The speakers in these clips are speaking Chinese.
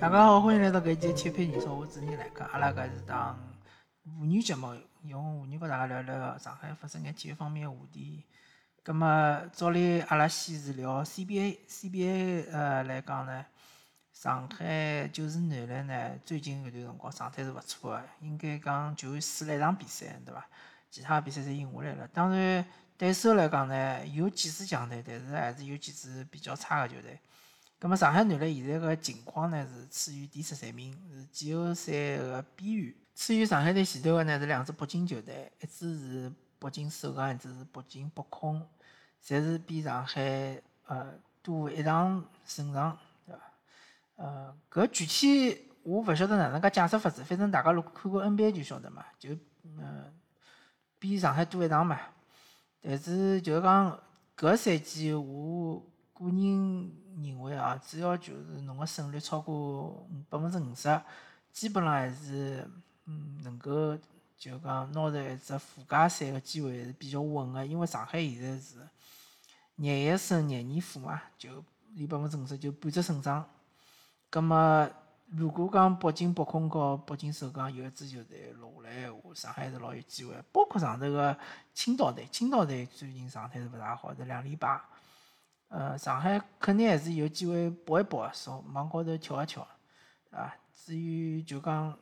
大家好，欢迎来到搿一期切片人说，我主持人来讲，阿拉搿是档妇女节目，用妇女跟大家聊聊上海发生眼体育方面的话题。葛末照例阿拉先是聊 CBA，CBA 呃来讲呢，上海就是男篮呢，最近搿段辰光状态是勿错个，应该讲就输了一场比赛，对伐？其他比赛侪赢下来了。当然，对手来讲呢，有几支强队，但是还是有几支比较差个球队。葛末上海男篮现在个情况呢是处于第十三名，是季后赛个边缘。处于上海队前头个呢是两支北京球队，一支是北京首钢，一支是北京北控，侪是比上海呃多一场胜场，对伐？呃，搿具体我勿晓得哪能介解释法子，反正大家如果看过 NBA 就晓得嘛，就呃比上海多一场嘛。但是就是讲搿赛季我个人。认为啊，只要就是侬个胜率超过百分之五十，基本上还是嗯能够就讲拿着一只附加赛个机会还是比较稳个。因为上海现在是廿一胜廿二负嘛，就离百分之五十就半只胜仗。葛末如果讲北京北控和北京首钢有一支球队落下来闲话，上海是老有机会。包括上头个青岛队，青岛队最近状态是勿大好，是两连败。呃，上海肯定还是有机会搏一搏，从网高头跳一跳，啊。至于就讲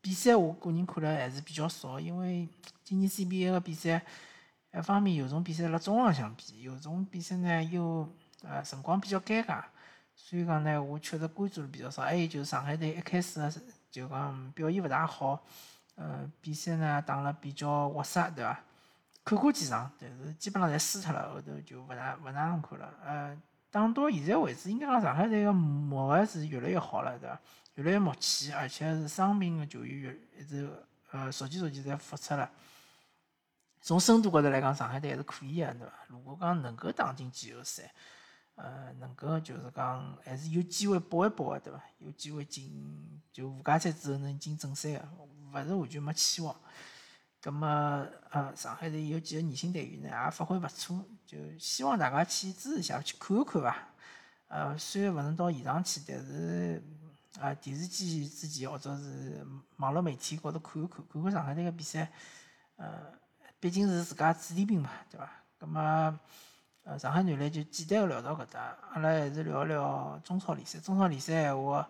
比赛，我个人看了还是比较少，因为今年 CBA 个比赛，一方面有种比赛辣中浪向比，有种比赛呢又呃辰光比较尴尬，所以讲呢，我确实关注了比较少。还有就是上海队一开始就讲表现勿大好，呃，比赛呢打了比较活塞，对伐？看过几场，但是基本上侪输脱了，后头就勿大勿大能看了。呃，打到现在为止，应该讲上海队个磨合是越来越好了，对伐？越来越默契，而且是伤病个球员越一直呃逐渐逐渐侪复出了。从深度高头来讲，上海队还是可以个，对伐？如果讲能够打进季后赛，呃，能够就是讲还是有机会搏一搏个，对伐？有机会进就附加赛之后能进正赛个，勿是完全没期望。葛末，呃，上海队有几个年轻队员呢，也发挥勿错，就希望大家去支持一下，去看一看伐。呃，虽然勿能到现场去，但是，啊，电视机之前或者是网络媒体高头看一看，看看上海队个比赛。呃，毕竟是自家子弟兵嘛，对伐？葛末，呃，上海男篮就简单个聊到搿搭，阿拉还是聊一聊中超联赛。中超联赛闲话，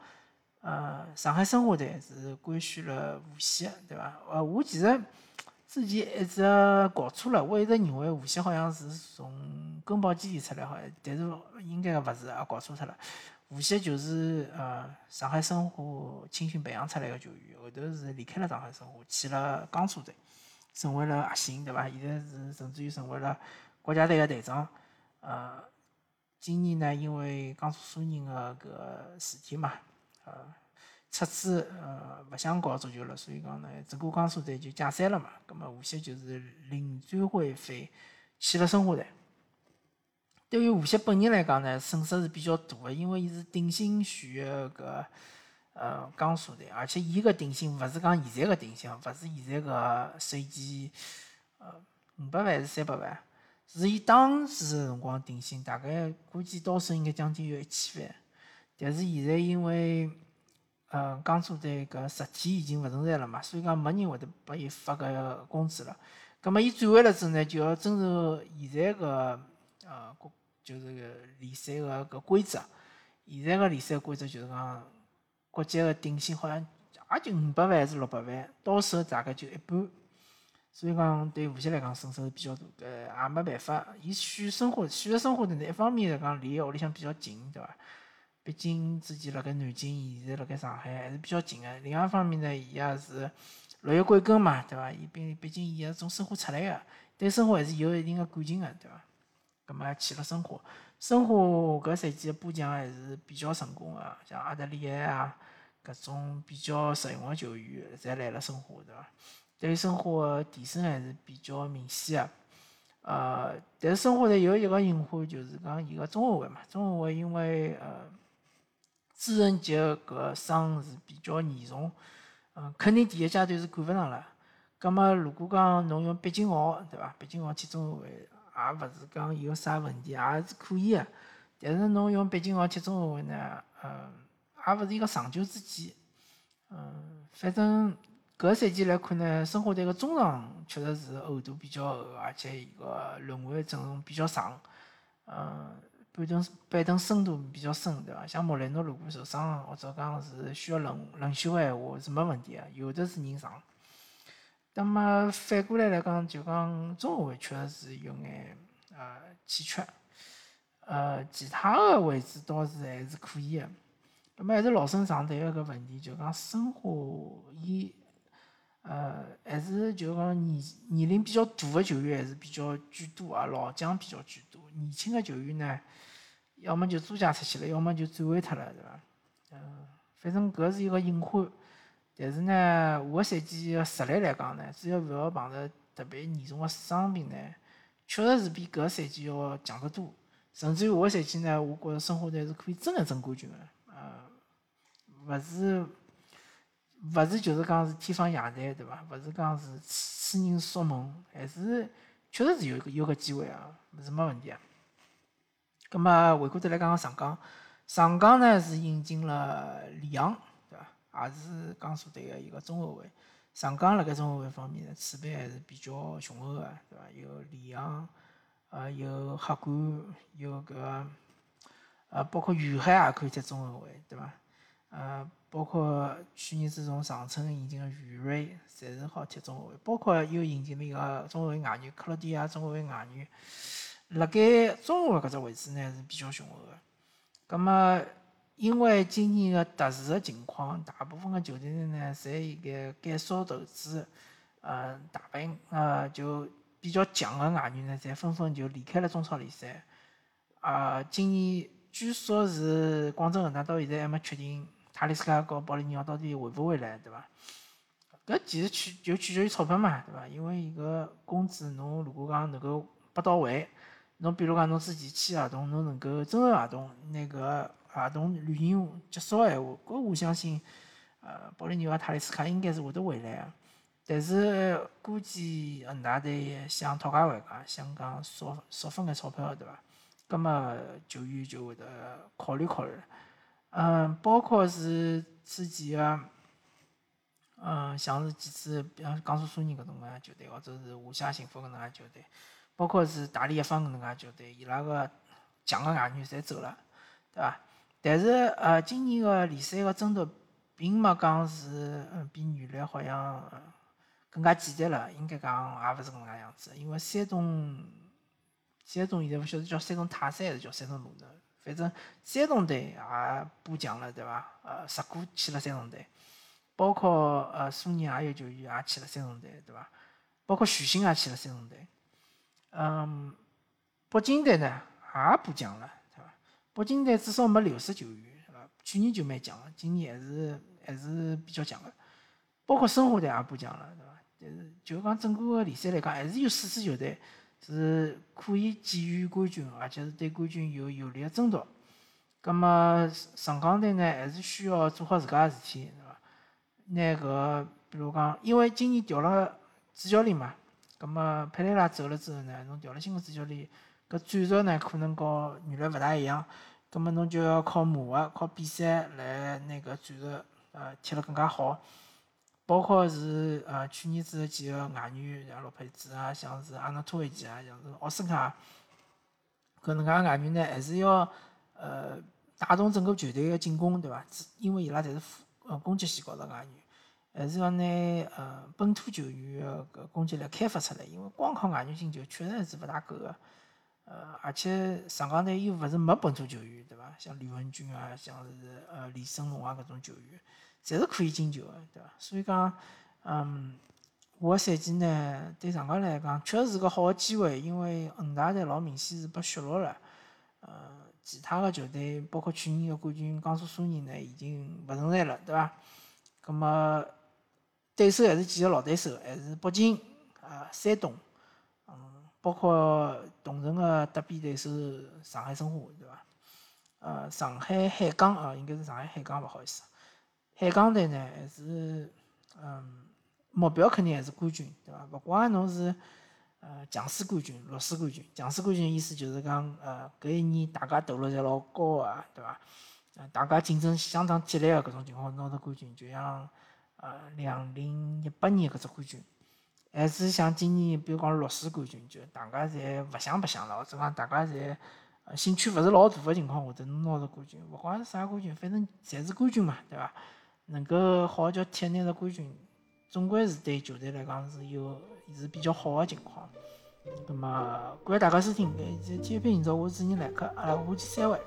呃，上海申花队是官宣了无锡，对伐？呃，我其实。之前一直搞错了，我一直认为无锡好像是从根宝基地出来好像，但是应该勿是，也搞错脱了。无锡就是呃上海申花青训培养出来个球员，后头是离开了上海申花，去了江苏队，成为了核心，对伐？现在是甚至于成为了国家队个队长。呃，今年呢，因为江苏苏宁个搿个事体嘛，呃。出资呃勿想搞足球了，所以讲呢，整个江苏队就解散了嘛。葛末无锡就是零转会费去了申花队。对于无锡本人来讲呢，损失是比较大的，因为伊是顶薪选的搿呃江苏队，而且伊个顶薪勿是讲现在个顶薪，勿是现在个税前呃五百万还是三百万，是伊当时个辰光定薪，大概估计到手应该将近有一千万。但是现在因为呃，江苏队搿实体已经勿存在了嘛，所以讲没人会得拨伊发搿工资了。葛末伊转会了之后呢，就要遵守现在个呃国就是个联赛个搿规则。现在个联赛规则就是讲，国际个顶薪好像也就五百万还是六百万，到手大概就一半。所以讲对无锡来讲损失是比较大，搿也没办法。伊选生活，选择申花队呢，一方面来讲离屋里向比较近，对伐？毕竟之前辣盖南京，现在辣盖上海还是比较近个。另外一方面呢，伊也是落叶归根嘛，对伐？伊毕毕竟伊也是从申花出来个，对申花还是有一定个感情个，对伐？葛末去了申花，申花搿赛季个补强还是比较成功个，像阿德里安啊，搿种比较实用个球员，侪来了申花，对伐？对申花个提升还是比较明显个。呃，但是申花呢有一个隐患，就是讲伊个中后卫嘛，中后卫因为呃。朱晨杰搿伤是比较严重，嗯，肯定第一阶段是赶勿上了。葛末如果讲侬用毕金豪，对伐？毕金豪去中后卫，也勿是讲有啥问题，也是可以个。但是侬用毕金豪去中后卫呢，嗯，也勿是一个长久之计。嗯，反正搿赛季来看呢，申花队个中场确实是厚度比较厚，而且伊个轮换阵容比较长。嗯，板凳板凳深度比较深，对伐？像莫雷诺如果受伤或者讲是需要轮轮休个闲话是没问题个，有的是人上。那么反过来来讲，就讲中后卫确实是有眼呃欠缺，呃，其他个位置倒是还是可以个。那么还是老生常谈个问题，就讲申花伊呃还是就讲年年龄比较大个球员还是比较居多啊，老将比较居多，年轻个球员呢，要么就租借出去了，要么就转会脱了，对伐？嗯，反正搿是一个隐患。但是呢，下个赛季个实力来讲呢，只要勿要碰着特别严重个伤病呢，确实是比搿个赛季要强得多。甚至于下个赛季呢，我觉着申花队是可以真个争冠军个，呃，勿是勿是就是讲是天方夜谭，对伐？勿是讲是痴人说梦，还是确实是有个有个机会啊，是没问题啊。葛末回过头来讲讲上港，上港呢是引进了李阳。也是江苏队个一个中后卫，上港辣盖中后卫方面呢，储备还是比较雄厚个，对伐？有李阳，呃，有黑管，有搿个，呃，包括于海也可以踢中后卫，对伐？呃，包括去年子从长春引进个于睿，侪是好踢中后卫，包括又引进了一个中后卫外援克罗地亚中后卫外援，辣盖中后卫搿只位置呢是比较雄厚个，葛末。因为今年个特殊个情况，大部分个球队呢，侪一个减少投资，呃，大部分呃就比较强个外援呢，侪纷纷就离开了中超联赛。啊，今年据说是广州恒大到现在还没确定塔利斯卡和保利尼奥到底回勿回来，对伐？搿其实取就取决于钞票嘛，对伐？因为伊个工资侬如果讲能够拨到位，侬比如讲侬之前签合同，侬能够增值合同，那个。合同履行结束个闲话，搿我相信，呃，保利尼奥、塔利斯卡应该是会得回来个。但是估计恒大队想讨价还价，想讲少少分眼钞票，对伐？葛末球员就会得考虑考虑。嗯，包括是之前个，嗯，像是几次，比方江苏苏宁搿种个球队，或者是华夏幸福搿能介球队，包括是大连一方搿能介球队，伊拉个强个外援侪走了，对伐？但是，呃，今年个联赛个争夺并没讲是，嗯，比原来好像更加简单了。应该讲也勿是搿能介样子，因为山东，山东现在勿晓得叫山东泰山还是叫山东鲁能，反正山东队也补强了，对伐？呃，石鼓去了山东队，包括呃苏宁也有球员也去了山东队，对伐？包括徐新也去了山东队，嗯，北京队呢也补强了。对伐北京队至少没流失球员，是伐？去年就蛮强个，今年还是还是比较强个。包括申花队也补强了，对伐？但是就讲整个联赛来讲，还是有四支球队是可以给予冠军，而且是对冠军有有力个争夺。葛末上港队呢，还是需要做好自家个事体，对伐？拿搿比如讲，因为今年调了主教练嘛，葛末佩雷拉走了之后呢，侬调了新个主教练。搿战术呢，可能和原来勿大一样，葛末侬就要靠磨合、靠比赛来拿搿战术呃踢了更加好。包括是呃去年子几个外援，像洛佩兹啊，像是阿纳托维奇啊，像是奥斯卡，搿能介外援呢，还是要呃带动整个球队个进攻，对伐？因为伊拉侪是呃攻击线高头外援，还是要拿呃本土球员个搿攻击力开发出来，因为光靠外援进球确实是勿大够个。呃，而且上港队又勿是没本土球员，对伐？像吕文君啊，像是呃李胜龙啊搿种球员，侪是可以进球个，对伐？所以讲，嗯，下个赛季呢，对上港来讲，确实是个好个机会，因为恒大队老明显是被削弱了。呃，其他个球队，包括去年个冠军江苏苏宁呢，已经勿存在了，对伐？葛末对手还是几个老对手，还是北京啊、山东。嗯包括同城个德比对手上海申花，对伐？呃，上海海港啊，应该是上海海港，勿好意思。海港队呢，还是嗯，目标肯定还是冠军，对伐？勿管侬是呃强势冠军、弱势冠军，强势冠军意思就是讲，呃，搿一年大家投入侪老高个，对伐？大家竞争相当激烈个搿种情况拿到冠军，就像呃两零一八年搿只冠军，还是像今年比如讲弱势冠军，就大家侪勿想白相了，或者讲大家侪兴趣勿是老大个情况下头侬拿到冠军，勿管是啥冠军，反正侪是冠军嘛，对伐？能够好叫踢拿着冠军，总归是对球队来讲是有是比较好的情况。那么，感谢大家收听，搿一期体育频道，我是主持人来客，阿拉下期再会。